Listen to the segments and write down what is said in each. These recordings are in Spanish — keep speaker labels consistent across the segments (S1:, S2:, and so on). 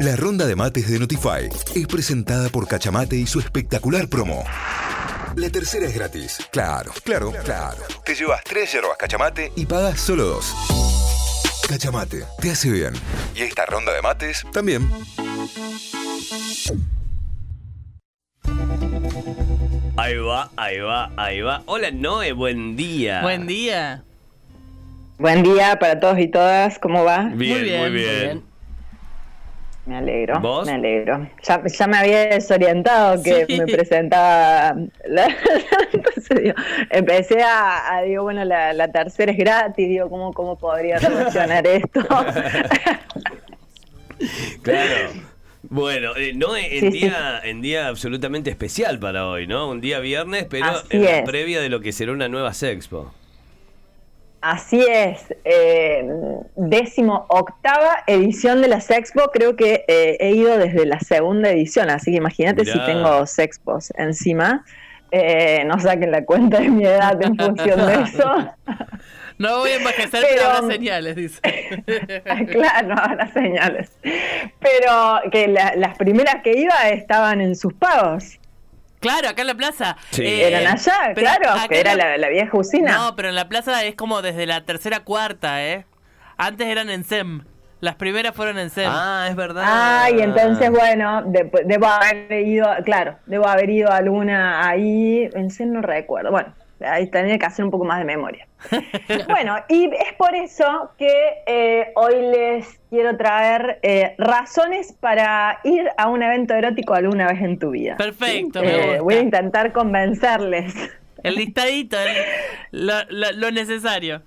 S1: La ronda de mates de Notify es presentada por Cachamate y su espectacular promo. La tercera es gratis. Claro, claro, claro. Te llevas tres yerbas Cachamate y pagas solo dos. Cachamate, te hace bien. Y esta ronda de mates también.
S2: Ahí va, ahí va, ahí va. Hola Noé, buen día.
S3: Buen día.
S4: Buen día para todos y todas, ¿cómo va?
S2: Bien, muy bien.
S3: Muy bien.
S4: Me alegro,
S2: ¿Vos?
S4: me alegro. Ya, ya me había desorientado que
S3: Sí.
S4: me presentaba. la- entonces, digo, empecé a, a, digo, bueno, la, la tercera es gratis, digo, ¿cómo, cómo podría funcionar esto?
S2: Claro. Bueno, eh, Noé, en,
S4: Sí, sí.
S2: día, en día absolutamente especial para hoy, ¿no? Un día viernes, pero
S4: Así
S2: en la
S4: es.
S2: previa de lo que será una nueva Sexpo.
S4: Así es, eh, décimo octava edición de la Sexpo, creo que eh, he ido desde la segunda edición, así que imagínate si tengo Sexpos encima. Eh, no saquen la cuenta de mi edad en función de eso.
S3: No voy a envejecer,
S4: Pero-
S3: pero habrá señales, dice.
S4: claro, no habrá señales. Pero que la- las primeras que iba estaban en sus pagos.
S3: Claro, acá en la plaza.
S2: Sí.
S4: Eran allá,
S3: pero
S4: claro,
S3: acá
S4: que era la, la vieja usina.
S3: No, pero en la plaza es como desde la tercera cuarta, ¿eh? Antes eran en SEM. Las primeras fueron en SEM.
S2: Ah, es verdad.
S4: Ay, entonces, bueno, de- debo haber ido, claro, debo haber ido a alguna ahí, en sí no recuerdo. Bueno, ahí tenía que hacer un poco más de memoria. bueno, y es por eso que eh, hoy les quiero traer eh, razones para ir a un evento erótico alguna vez en tu vida.
S3: Perfecto,
S4: ¿sí?
S3: me
S4: Eh,
S3: gusta.
S4: voy a intentar convencerles.
S3: El listadito, el- lo, lo- lo necesario.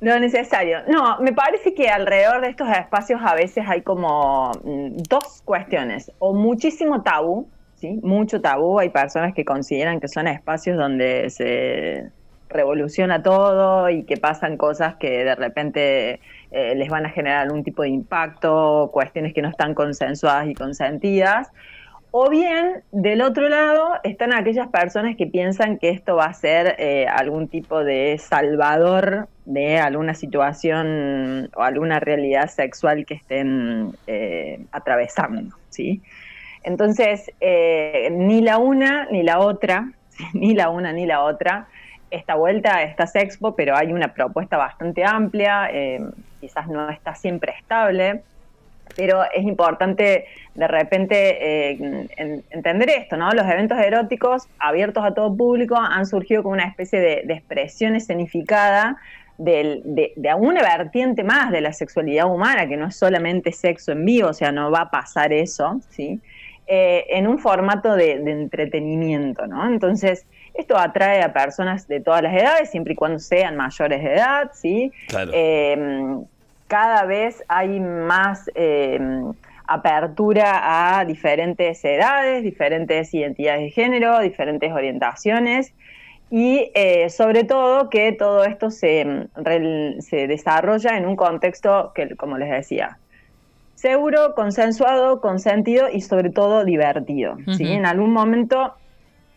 S4: Lo necesario. No, me parece que alrededor de estos espacios a veces hay como mm, dos cuestiones. O muchísimo tabú, ¿sí? Mucho tabú. Hay personas que consideran que son espacios donde se revoluciona todo y que pasan cosas que de repente eh, les van a generar algún tipo de impacto, cuestiones que no están consensuadas y consentidas. O bien, del otro lado, están aquellas personas que piensan que esto va a ser eh, algún tipo de salvador de alguna situación o alguna realidad sexual que estén eh, atravesando, ¿sí? Entonces, eh, ni la una ni la otra, ni la una ni la otra, esta vuelta esta Sexpo, pero hay una propuesta bastante amplia, eh, quizás no está siempre estable, pero es importante de repente eh, en- entender esto, ¿no? Los eventos eróticos abiertos a todo público han surgido como una especie de, expresión escenificada de, de una vertiente más de la sexualidad humana, que no es solamente sexo en vivo, o sea, no va a pasar eso, ¿sí? Eh, en un formato de, de entretenimiento, ¿no? Entonces, esto atrae a personas de todas las edades, siempre y cuando sean mayores de edad, ¿sí?
S2: Claro.
S4: Eh, cada vez hay más eh, apertura a diferentes edades, diferentes identidades de género, diferentes orientaciones y eh, sobre todo que todo esto se, rel- se desarrolla en un contexto que, como les decía, seguro, consensuado, consentido y sobre todo divertido. ¿sí?
S3: Ujú.
S4: En algún momento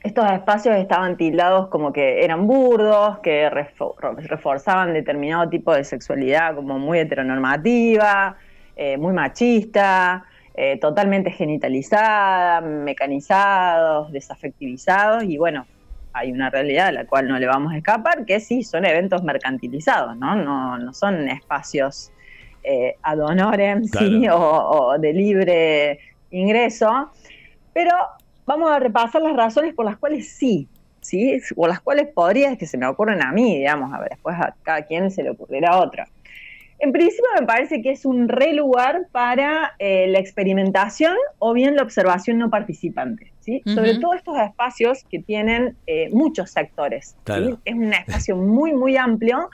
S4: estos espacios estaban tildados como que eran burdos, que refo- reforzaban determinado tipo de sexualidad como muy heteronormativa, eh, muy machista, eh, totalmente genitalizada, mecanizados, desafectivizados y bueno, hay una realidad a la cual no le vamos a escapar, que sí, son eventos mercantilizados, ¿no? No, no son espacios eh, ad honorem, ¿sí? o, o de libre ingreso, pero vamos a repasar las razones por las cuales sí, ¿sí? Por las cuales podría, que se me ocurren a mí, digamos, a ver, después a cada quien se le ocurrirá otra. En principio me parece que es un re lugar para eh, la experimentación o bien la observación no participante, ¿sí? Sobre todo estos espacios que tienen eh, muchos sectores. Es un espacio muy, muy amplio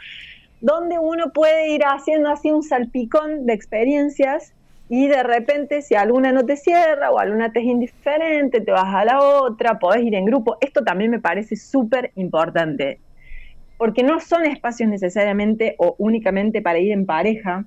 S4: donde uno puede ir haciendo así un salpicón de experiencias y de repente si alguna no te cierra o alguna te es indiferente, te vas a la otra, podés ir en grupo. Esto también me parece súper importante, porque no son espacios necesariamente o únicamente para ir en pareja,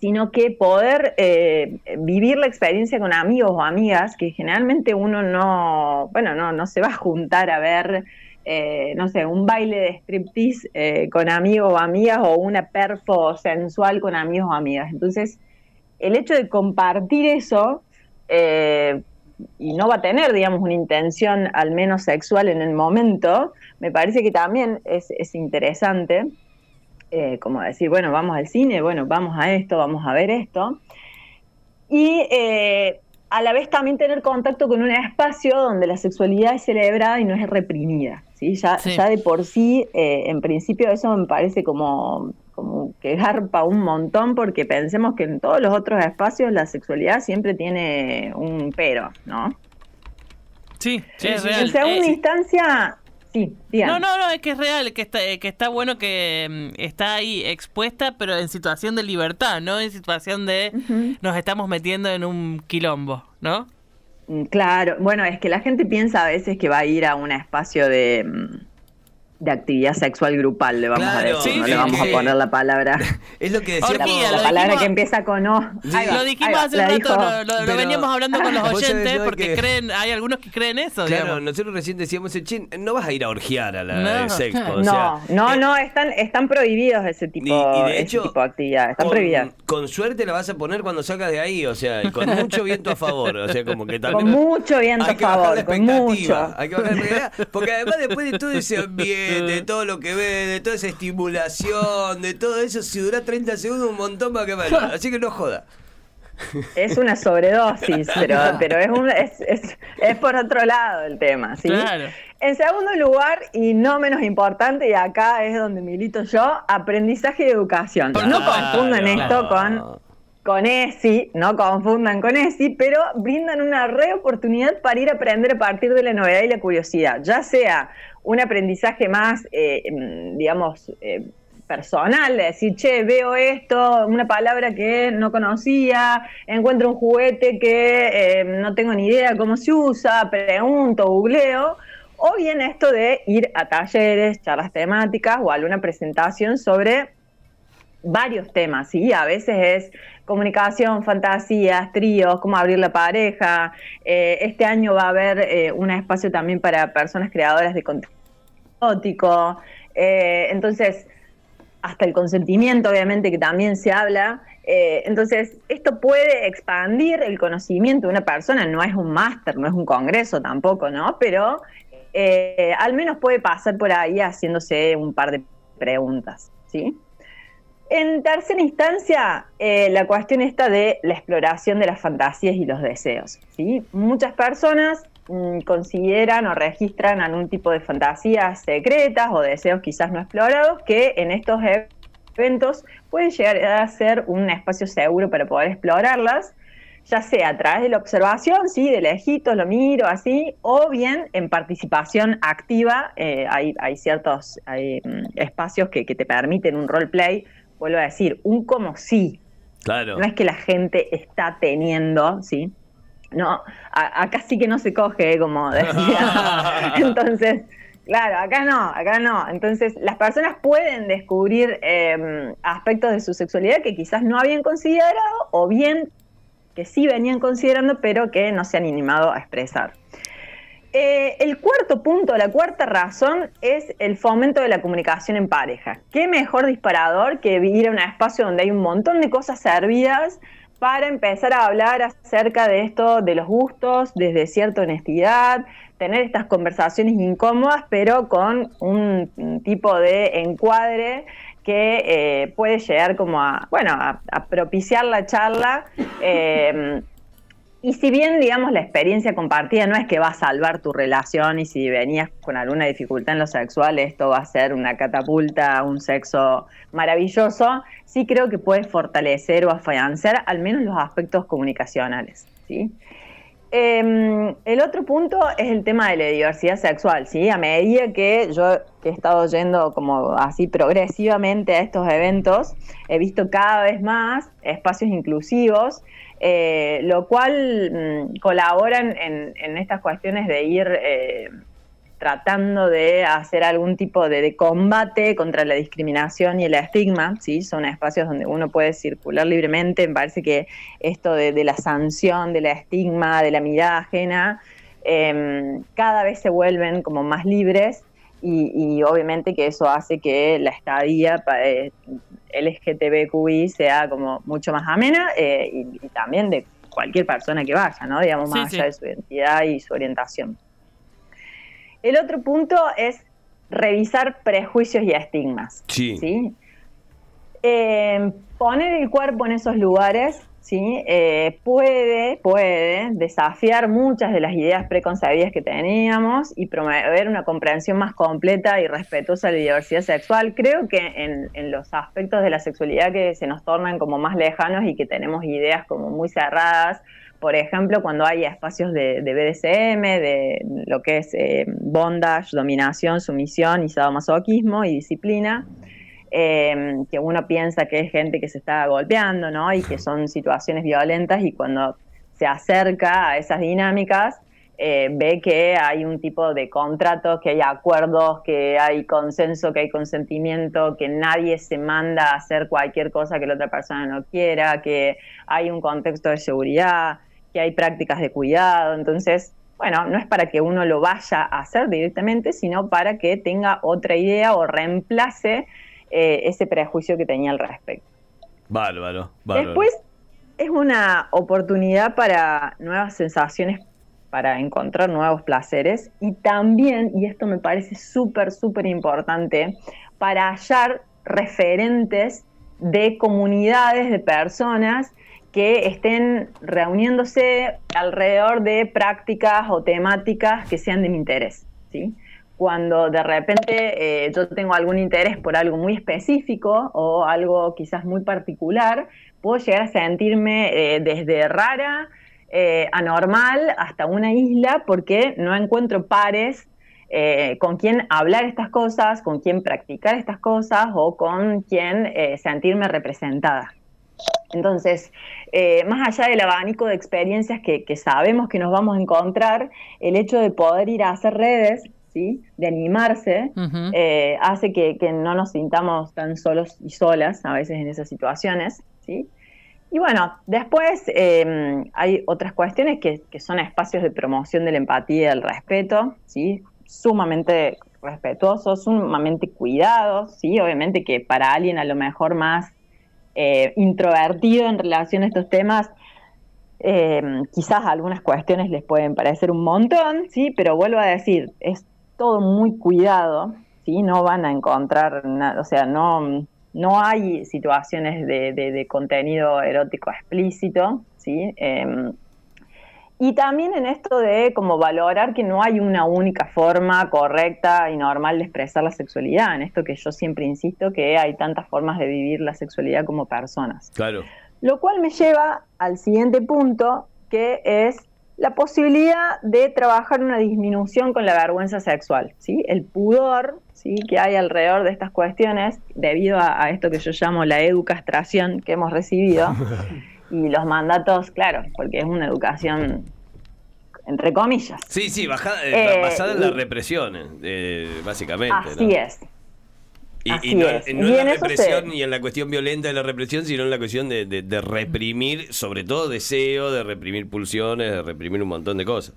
S4: sino que poder eh, vivir la experiencia con amigos o amigas, que generalmente uno no, bueno, no, no se va a juntar a ver, eh, no sé, un baile de striptease eh, con amigos o amigas o una perfo sensual con amigos o amigas. Entonces, el hecho de compartir eso eh, y no va a tener, digamos, una intención al menos sexual en el momento, me parece que también es, interesante, eh, como decir, bueno, vamos al cine, bueno, vamos a esto, vamos a ver esto. Y a la vez también tener contacto con un espacio donde la sexualidad es celebrada y no es reprimida. ¿Sí? Ya, ya de por sí, eh, en principio, eso me parece como, como que garpa un montón porque pensemos que en todos los otros espacios la sexualidad siempre tiene un pero, ¿no?
S3: Sí, sí, es real.
S4: En segunda eh, instancia,
S3: no, no, no, es que es real, que está, que está bueno que mm, está ahí expuesta, pero en situación de libertad, no en situación de nos estamos metiendo en un quilombo, ¿no?
S4: Mm, claro, bueno, es que la gente piensa a veces que va a ir a un espacio de mm, de actividad sexual grupal, le vamos a decir, no le vamos a poner la palabra.
S2: Es lo que decía
S4: la, palabra que empieza con O.
S3: lo dijimos hace un rato, lo, veníamos hablando con los oyentes porque creen, hay algunos que creen eso.
S2: Claro, nosotros recién decíamos, chin, no vas a ir a orgiar a la no. sexo.
S4: no, no, eh, no, están, están prohibidos ese tipo, de hecho, ese tipo de actividades, están prohibidas.
S2: Con suerte la vas a poner cuando sacas de ahí, o sea, y con mucho viento a favor, o sea, como que
S4: también... Con mucho viento a favor, con mucho.
S2: Hay que bajar la porque además después de todo ese de todo lo que ve, de toda esa estimulación, de todo eso, si dura 30 segundos, un montón va a quemar. Así que no joda.
S4: Es una sobredosis, pero, pero es, un, es, es, por otro lado el tema. ¿sí? En segundo lugar, y no menos importante, y acá es donde milito yo, aprendizaje y educación. No confundan esto con, con ESI, no confundan con ESI, pero brindan una re oportunidad para ir a aprender a partir de la novedad y la curiosidad, ya sea un aprendizaje más, eh, mm, digamos, eh, personal, de decir, che, veo esto, una palabra que no conocía, encuentro un juguete que eh, no tengo ni idea cómo se usa, pregunto, googleo, o bien esto de ir a talleres, charlas temáticas o alguna presentación sobre varios temas, ¿sí? A veces es comunicación, fantasías, tríos, cómo abrir la pareja. este año va a haber un espacio también para personas creadoras de contenido eh, entonces, hasta el consentimiento, obviamente, que también se habla. Eh, entonces, esto puede expandir el conocimiento de una persona, no es un máster, no es un congreso tampoco, ¿no? Pero eh, al menos puede pasar por ahí haciéndose un par de preguntas, ¿sí? En tercera instancia, la cuestión está de la exploración de las fantasías y los deseos. Muchas personas Mm, consideran o registran algún tipo de fantasías secretas o deseos quizás no explorados que en estos eventos pueden llegar a ser un espacio seguro para poder explorarlas, ya sea a través de la observación, sí, de lejitos, lo miro así, o bien en participación activa, eh, hay, ciertos mm, espacios que, te permiten un roleplay, vuelvo a decir, un como sí.
S2: Claro.
S4: No es que la gente está teniendo, ¿sí? No, acá sí que no se coge, como decía. Entonces, claro, acá no, acá no. Entonces, las personas pueden descubrir em, aspectos de su sexualidad que quizás no habían considerado o bien que sí venían considerando, pero que no se han animado a expresar. Eh, el cuarto punto, la cuarta razón es el fomento de la comunicación en pareja. ¿Qué mejor disparador que ir a un espacio donde hay un montón de cosas servidas para empezar a hablar acerca de esto, de los gustos, desde cierta honestidad, tener estas conversaciones incómodas, pero con un tipo de encuadre que eh, puede llegar como a, bueno, a, propiciar la charla. Eh, y si bien, digamos, la experiencia compartida no es que va a salvar tu relación y si venías con alguna dificultad en lo sexual, esto va a ser una catapulta, un sexo maravilloso, sí creo que puede fortalecer o afianzar al menos los aspectos comunicacionales. ¿sí? Em, el otro punto es el tema de la diversidad sexual, ¿sí? A medida que yo he estado yendo como así progresivamente a estos eventos, he visto cada vez más espacios inclusivos eh, lo cual mm, colaboran en, estas cuestiones de ir eh, tratando de hacer algún tipo de, combate contra la discriminación y el estigma, ¿sí? son espacios donde uno puede circular libremente, me parece que esto de, la sanción, de la estigma, de la mirada ajena, em, cada vez se vuelven como más libres y, obviamente que eso hace que la estadía eh, LGTBQI sea como mucho más amena eh, y, también de cualquier persona que vaya, ¿no? Digamos, más allá de su identidad y su orientación. El otro punto es revisar prejuicios y estigmas. Sí. Eh, poner el cuerpo en esos lugares ¿sí? Eh, puede, puede desafiar muchas de las ideas preconcebidas que teníamos y promover una comprensión más completa y respetuosa de la diversidad sexual. Creo que en, los aspectos de la sexualidad que se nos tornan como más lejanos y que tenemos ideas como muy cerradas, por ejemplo, cuando hay espacios de, BDSM, de lo que es eh, bondage, dominación, sumisión y sadomasoquismo y disciplina, Em, que uno piensa que es gente que se está golpeando, ¿no? Y que son situaciones violentas y cuando se acerca a esas dinámicas, eh, ve que hay un tipo de contratos, que hay acuerdos, que hay consenso, que hay consentimiento, que nadie se manda a hacer cualquier cosa que la otra persona no quiera, que hay un contexto de seguridad, que hay prácticas de cuidado. Entonces, bueno, no es para que uno lo vaya a hacer directamente, sino para que tenga otra idea o reemplace eh, ese prejuicio que tenía al respecto.
S2: Bárbaro,
S4: bárbaro. Después es una oportunidad para nuevas sensaciones, para encontrar nuevos placeres y también, y esto me parece súper, súper importante, para hallar referentes de comunidades de personas que estén reuniéndose alrededor de prácticas o temáticas que sean de mi interés. ¿sí? Cuando de repente eh, yo tengo algún interés por algo muy específico o algo quizás muy particular, puedo llegar a sentirme eh, desde rara, eh, anormal, hasta una isla, porque no encuentro pares con quien hablar estas cosas, con quien practicar estas cosas o con quien sentirme representada. Entonces, más allá del abanico de experiencias que, que, sabemos que nos vamos a encontrar, el hecho de poder ir a hacer redes de animarse, eh, hace que, no nos sintamos tan solos y solas a veces en esas situaciones. ¿sí? Y bueno, después em, hay otras cuestiones que, son espacios de promoción de la empatía y del respeto, ¿sí? sumamente respetuosos, sumamente cuidados, ¿sí? obviamente que para alguien a lo mejor más eh, introvertido en relación a estos temas, em, quizás algunas cuestiones les pueden parecer un montón, sí, pero vuelvo a decir, es todo muy cuidado, ¿sí? No van a encontrar nada, o sea, no, no hay situaciones de, contenido erótico explícito, ¿sí? Em, y también en esto de como valorar que no hay una única forma correcta y normal de expresar la sexualidad, en esto que yo siempre insisto que hay tantas formas de vivir la sexualidad como personas.
S2: Claro.
S4: Lo cual me lleva al siguiente punto, que es la posibilidad de trabajar una disminución con la vergüenza sexual, ¿sí? El pudor, ¿sí? Que hay alrededor de estas cuestiones debido a, esto que yo llamo la educastración que hemos recibido y los mandatos, claro, porque es una educación entre comillas.
S2: Sí, sí, basada en la eh, represión, eh, básicamente.
S4: Así es,
S2: y, no, en la represión y en la cuestión violenta de la represión, sino en la cuestión de, reprimir, sobre todo deseo, de reprimir pulsiones, de reprimir un montón de cosas.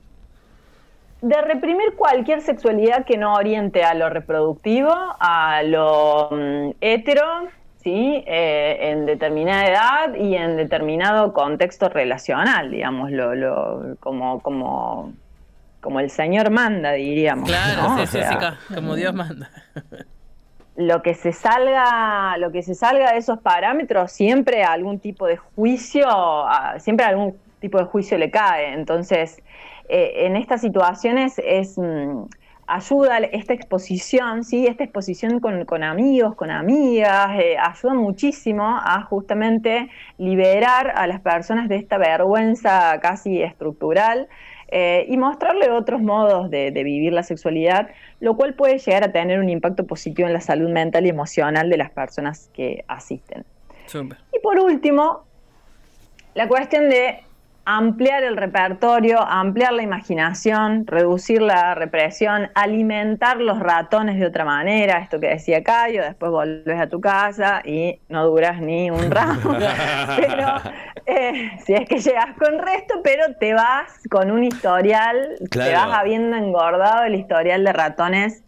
S4: De reprimir cualquier sexualidad que no oriente a lo reproductivo, a lo mm, hetero, ¿sí? Eh, en determinada edad y en determinado contexto relacional, digamos, lo, como, como, como el Señor manda, diríamos.
S3: Claro, sí, sí, como Dios manda.
S4: lo que se salga, lo que se salga de esos parámetros, siempre algún tipo de juicio, siempre algún tipo de juicio le cae. Entonces, eh, en estas situaciones es mm, ayuda esta exposición, sí, esta exposición con, amigos, con amigas, eh, ayuda muchísimo a justamente liberar a las personas de esta vergüenza casi estructural eh, y mostrarle otros modos de, vivir la sexualidad, lo cual puede llegar a tener un impacto positivo en la salud mental y emocional de las personas que asisten. Y por último, la cuestión de ampliar el repertorio, ampliar la imaginación, reducir la represión, alimentar los ratones de otra manera, esto que decía Cayo, después volvés a tu casa y no duras ni un rato, pero eh, si es que llegas con resto, pero te vas con un historial, te vas habiendo engordado el historial de ratones.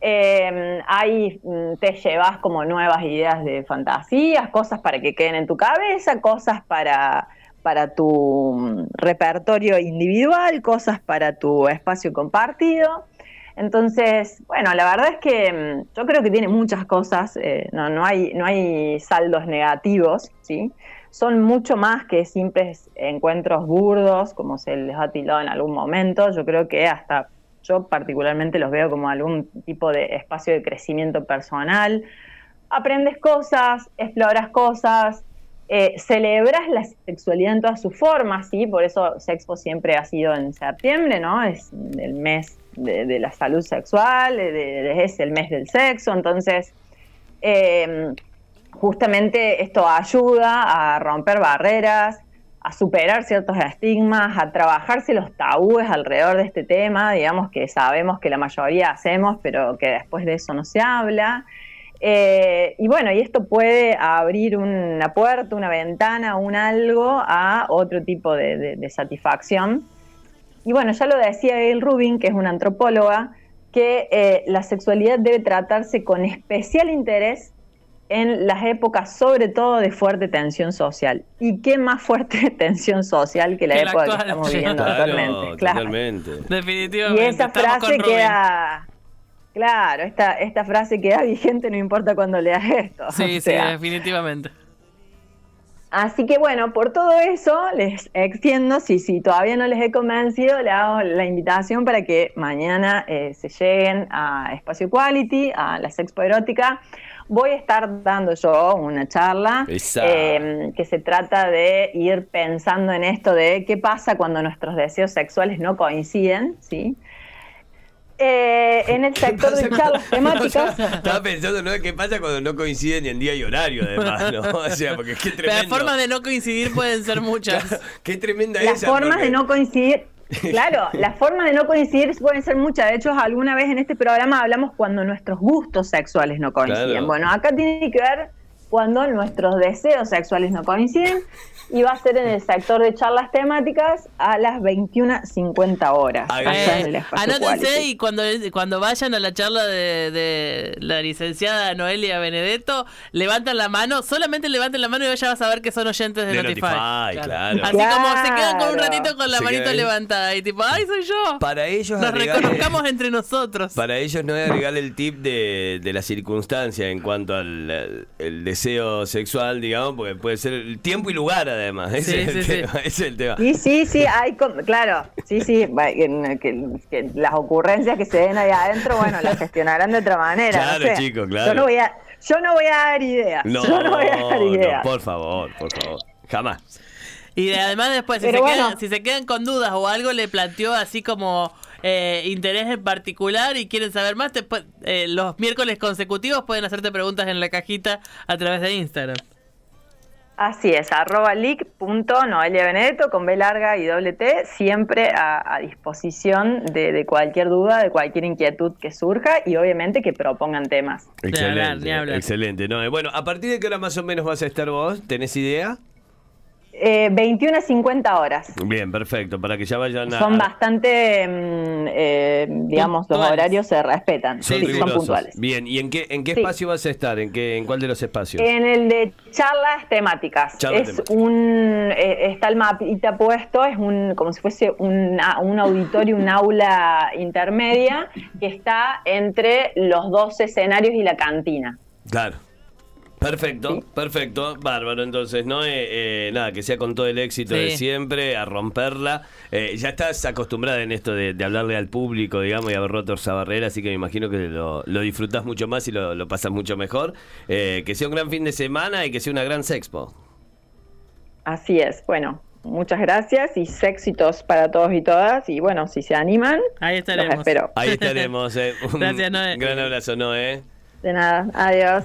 S4: Eh, ahí mm, te llevas como nuevas ideas de fantasías, cosas para que queden en tu cabeza, cosas para, para tu mm, repertorio individual, cosas para tu espacio compartido. Entonces, bueno, la verdad es que mm, yo creo que tiene muchas cosas, eh, no, no, hay, no hay saldos negativos, ¿sí? Son mucho más que simples encuentros burdos, como se les ha tildado en algún momento. Yo creo que hasta yo particularmente los veo como algún tipo de espacio de crecimiento personal. Aprendes cosas, exploras cosas, eh, celebras la sexualidad en todas sus formas, ¿sí? Por eso Sexpo siempre ha sido en septiembre, ¿no? Es el mes de, la salud sexual, es el mes del sexo, entonces em, justamente esto ayuda a romper barreras, a superar ciertos estigmas, a trabajarse los tabúes alrededor de este tema, digamos que sabemos que la mayoría hacemos, pero que después de eso no se habla. Eh, y bueno, y esto puede abrir una puerta, una ventana, un algo a otro tipo de satisfacción y bueno, ya lo decía Gail Rubin, que es una antropóloga, que eh, la sexualidad debe tratarse con especial interés en las épocas, sobre todo de fuerte tensión social. ¿Y qué más fuerte tensión social que la época que estamos viviendo actualmente?
S2: Claro. Totalmente.
S3: Definitivamente.
S4: Y esa frase queda. Claro, esta, esta frase queda vigente, no importa cuando leas esto.
S3: Sí, sí, definitivamente.
S4: Así que bueno, por todo eso les extiendo, si, si todavía no les he convencido, le hago la invitación para que mañana eh, se lleguen a Espacio Quality, a la Sexpo Erótica. Voy a estar dando yo una charla eh, que se trata de ir pensando en esto de qué pasa cuando nuestros deseos sexuales no coinciden, ¿sí? Eh, en el sector de charlas temáticas.
S2: Estaba pensando, ¿no? ¿Qué pasa cuando no coinciden ni en día y horario, además, ¿no? O sea, porque qué tremendo.
S3: Las formas de no coincidir pueden ser muchas.
S2: qué tremenda
S4: Las formas de no coincidir. Claro, las formas de no coincidir pueden ser muchas. De hecho, alguna vez en este programa hablamos cuando nuestros gustos sexuales no coinciden. Bueno, acá tiene que ver cuando nuestros deseos sexuales no coinciden y va a ser en el sector de charlas temáticas a las 21.50 horas.
S3: anótense y cuando, cuando vayan a la charla de, la licenciada Noelia Benedetto, levantan la mano, solamente levanten la mano y ya vas a ver que son oyentes de, Notify.
S2: Claro.
S3: Así como se quedan con un ratito con la manito levantada y tipo, ¡ay, soy yo!
S2: Para ellos
S3: Nos reconozcamos entre nosotros.
S2: Para ellos no es agregarle el tip de, la circunstancia en cuanto al el deseo sexual, digamos, porque puede ser el tiempo y lugar además. Ese, es, el tema, es el tema.
S4: Sí, sí, sí, hay, claro, sí, sí, que, las ocurrencias que se den ahí adentro, bueno, las gestionarán de otra manera.
S2: Claro, chicos, claro.
S4: Yo no voy a, yo no voy a dar ideas.
S2: No,
S4: yo no voy a dar ideas.
S2: por favor, por favor. Jamás.
S3: Y además después, si se, quedan, si se quedan con dudas o algo, le planteó así como eh, interés en particular y quieren saber más, eh, los miércoles consecutivos pueden hacerte preguntas en la cajita a través de Instagram.
S4: Así es, arroba Noelia Benedetto con B larga y doble T, siempre a, disposición de, cualquier duda, de cualquier inquietud que surja y obviamente que propongan temas.
S2: Excelente, excelente. No, bueno, ¿a partir de qué hora más o menos vas a estar vos? ¿Tenés idea?
S4: Eh, 21 a 50 horas.
S2: Bien, perfecto, para que ya vayan
S4: a... Son bastante, mm, eh, digamos, los horarios se respetan, son, puntuales.
S2: Bien, ¿y en qué, en qué espacio vas a estar? ¿En, qué, ¿En cuál de los espacios?
S4: En el de charlas temáticas. es un, eh, está el mapita puesto, es un como si fuese un, un auditorio, un aula intermedia que está entre los dos escenarios y la cantina.
S2: Claro. Perfecto, perfecto, bárbaro. Entonces, ¿no? Eh, eh, nada, que sea con todo el éxito de siempre, a romperla. Eh, ya estás acostumbrada en esto de, hablarle al público, digamos, y haber roto esa barrera, así que me imagino que lo, lo disfrutás mucho más y lo, lo pasas mucho mejor. que sea un gran fin de semana y que sea una gran sexpo.
S4: Así es, bueno, muchas gracias y éxitos para todos y todas. Y bueno, si se animan,
S3: ahí estaremos.
S4: Los espero.
S2: Ahí estaremos. Un gracias, Noé. gran abrazo, Noé.
S4: De nada, adiós.